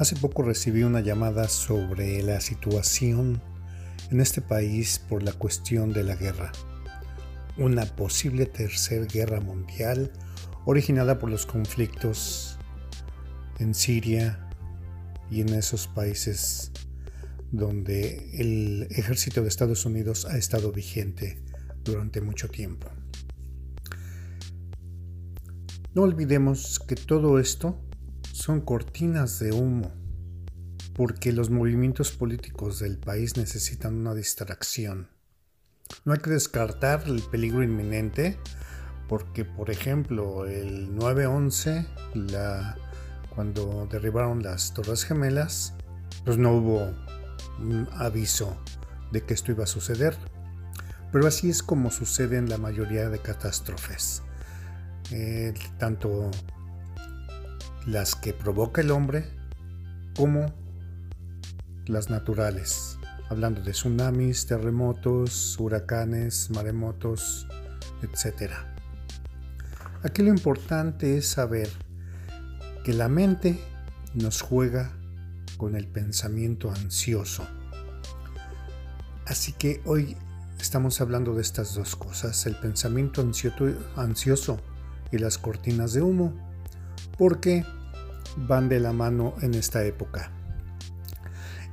Hace poco recibí una llamada sobre la situación en este país por la cuestión de la guerra. Una posible tercera guerra mundial originada por los conflictos en Siria y en esos países donde el ejército de Estados Unidos ha estado vigente durante mucho tiempo. No olvidemos que todo esto son cortinas de humo, porque los movimientos políticos del país necesitan una distracción. No hay que descartar el peligro inminente, porque por ejemplo el 9-11, cuando derribaron las Torres Gemelas, pues no hubo un aviso de que esto iba a suceder. Pero así es como sucede en la mayoría de catástrofes. Eh, tanto las que provoca el hombre como las naturales, hablando de tsunamis, terremotos, huracanes, maremotos, etc. Aquí lo importante es saber que la mente nos juega con el pensamiento ansioso. Así que hoy estamos hablando de estas dos cosas, el pensamiento ansioso y las cortinas de humo porque van de la mano en esta época.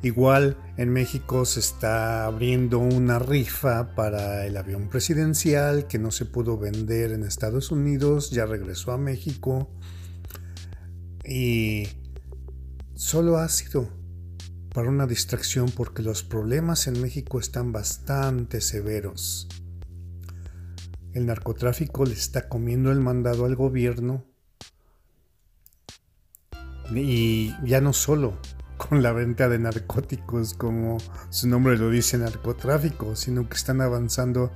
Igual en México se está abriendo una rifa para el avión presidencial que no se pudo vender en Estados Unidos, ya regresó a México y solo ha sido para una distracción porque los problemas en México están bastante severos. El narcotráfico le está comiendo el mandado al gobierno y ya no solo con la venta de narcóticos, como su nombre lo dice, narcotráfico, sino que están avanzando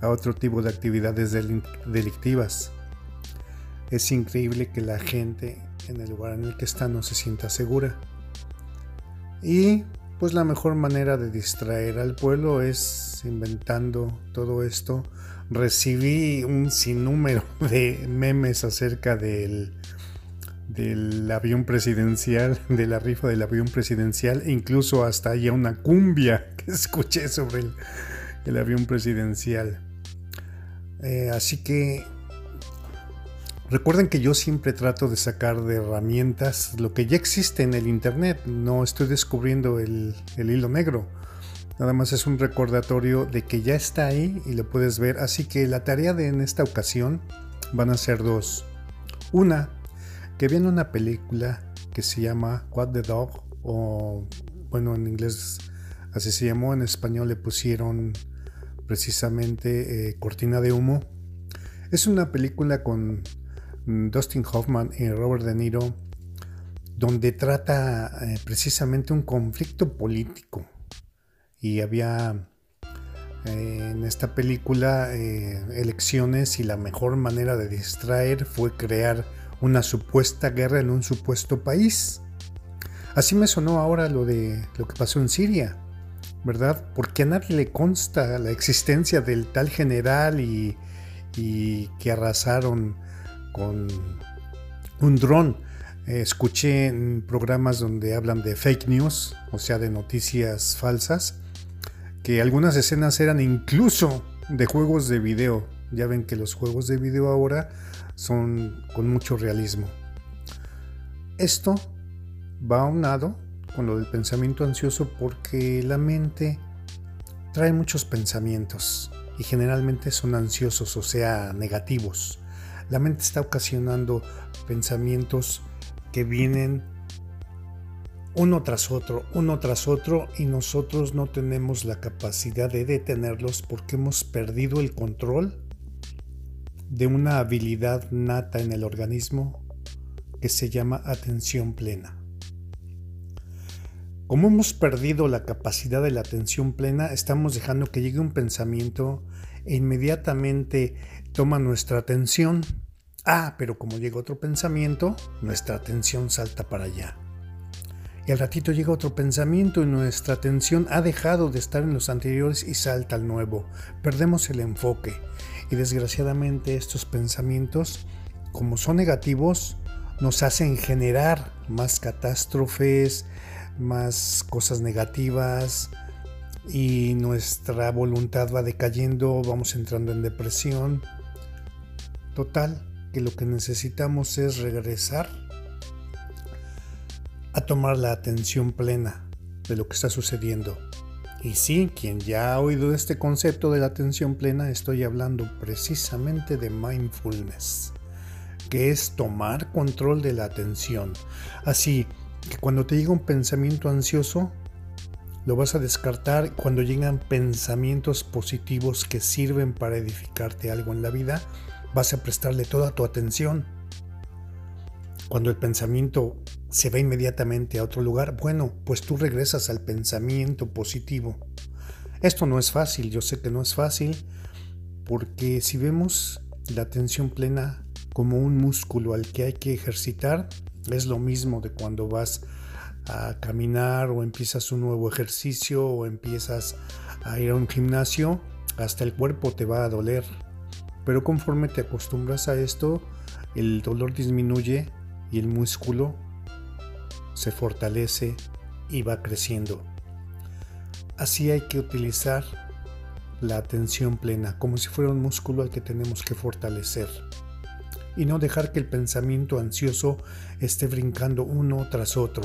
a otro tipo de actividades delictivas. Es increíble que la gente en el lugar en el que está no se sienta segura. Y pues la mejor manera de distraer al pueblo es inventando todo esto. Recibí un sinnúmero de memes acerca del del avión presidencial, de la rifa del avión presidencial, e incluso hasta hay una cumbia que escuché sobre el, avión presidencial. Eh, así que recuerden que yo siempre trato de sacar de herramientas lo que ya existe en el Internet, no estoy descubriendo el, el hilo negro. Nada más es un recordatorio de que ya está ahí y lo puedes ver. Así que la tarea de en esta ocasión van a ser dos. Una, que viene una película que se llama What the Dog o bueno en inglés así se llamó, en español le pusieron precisamente eh, Cortina de Humo. Es una película con Dustin Hoffman y Robert De Niro donde trata eh, precisamente un conflicto político y había eh, en esta película elecciones y la mejor manera de distraer fue crear una supuesta guerra en un supuesto país. Así me sonó ahora lo de lo que pasó en Siria, ¿verdad? Porque a nadie le consta la existencia del tal general y, que arrasaron con un dron. escuché en programas donde hablan de fake news, o sea, de noticias falsas, que algunas escenas eran incluso de juegos de video. Ya ven que los juegos de video ahora son con mucho realismo. Esto va aunado con lo del pensamiento ansioso porque la mente trae muchos pensamientos y generalmente son ansiosos, o sea, negativos. La mente está ocasionando pensamientos que vienen uno tras otro, uno tras otro, y nosotros no tenemos la capacidad de detenerlos porque hemos perdido el control de una habilidad nata en el organismo que se llama atención plena. Como hemos perdido la capacidad de la atención plena, estamos dejando que llegue un pensamiento e inmediatamente toma nuestra atención. Ah, pero como llega otro pensamiento, nuestra atención salta para allá. Y al ratito llega otro pensamiento y nuestra atención ha dejado de estar en los anteriores y salta al nuevo. Perdemos el enfoque y desgraciadamente estos pensamientos, como son negativos, nos hacen generar más catástrofes, más cosas negativas y nuestra voluntad va decayendo, vamos entrando en depresión. Total, que lo que necesitamos es regresar a tomar la atención plena de lo que está sucediendo. Y sí, quien ya ha oído este concepto de la atención plena, estoy hablando precisamente de mindfulness, que es tomar control de la atención. Así que cuando te llega un pensamiento ansioso, lo vas a descartar. Cuando llegan pensamientos positivos que sirven para edificarte algo en la vida, vas a prestarle toda tu atención. Cuando el pensamiento se va inmediatamente a otro lugar, bueno, pues tú regresas al pensamiento positivo. Esto no es fácil, yo sé que no es fácil, porque si vemos la atención plena como un músculo al que hay que ejercitar, es lo mismo de cuando vas a caminar o empiezas un nuevo ejercicio o empiezas a ir a un gimnasio, hasta el cuerpo te va a doler. Pero conforme te acostumbras a esto, el dolor disminuye y el músculo se fortalece y va creciendo. Así hay que utilizar la atención plena, como si fuera un músculo al que tenemos que fortalecer. Y no dejar que el pensamiento ansioso esté brincando uno tras otro.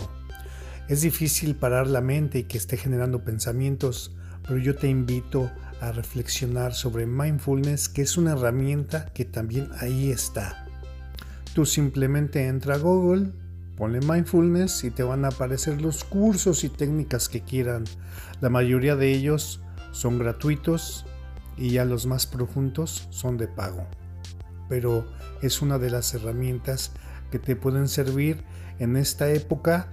Es difícil parar la mente y que esté generando pensamientos, pero yo te invito a reflexionar sobre mindfulness, que es una herramienta que también ahí está. Tú simplemente entra a Google, ponle mindfulness y te van a aparecer los cursos y técnicas que quieran. La mayoría de ellos son gratuitos y ya los más profundos son de pago. Pero es una de las herramientas que te pueden servir en esta época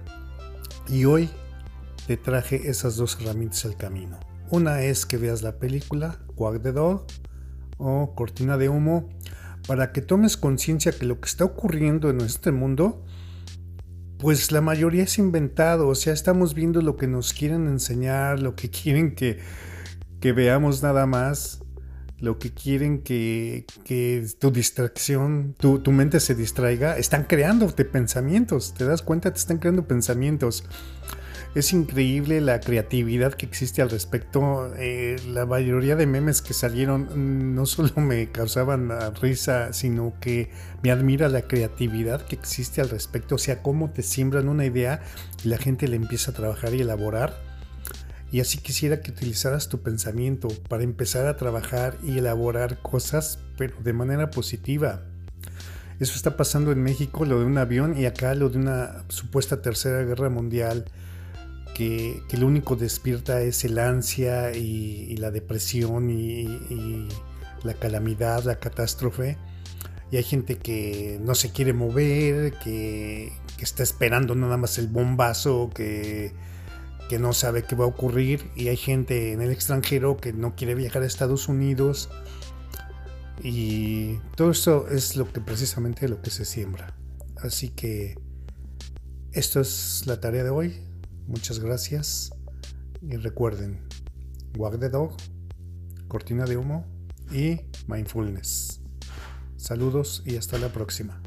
y hoy te traje esas dos herramientas al camino. Una es que veas la película Quack the Dog o Cortina de Humo para que tomes conciencia que lo que está ocurriendo en este mundo, pues la mayoría es inventado, o sea, estamos viendo lo que nos quieren enseñar, lo que quieren que, que veamos nada más, lo que quieren que, que tu distracción, tu, tu, mente se distraiga, están creándote pensamientos, te das cuenta, te están creando pensamientos. Es increíble la creatividad que existe al respecto. Eh, la mayoría de memes que salieron no solo me causaban risa, sino que me admira la creatividad que existe al respecto. O sea, cómo te siembran una idea y la gente le empieza a trabajar y elaborar. Y así quisiera que utilizaras tu pensamiento para empezar a trabajar y elaborar cosas, pero de manera positiva. Eso está pasando en México, lo de un avión, y acá lo de una supuesta tercera guerra mundial que, lo único despierta es el ansia y, la depresión y, la calamidad, la catástrofe. Y hay gente que no se quiere mover, que, está esperando nada más el bombazo, que, no sabe qué va a ocurrir. Y hay gente en el extranjero que no quiere viajar a Estados Unidos. Y todo eso es lo que precisamente lo que se siembra. Así que esto es la tarea de hoy. Muchas gracias y recuerden, Wag the Dog, Cortina de Humo y Mindfulness. Saludos y hasta la próxima.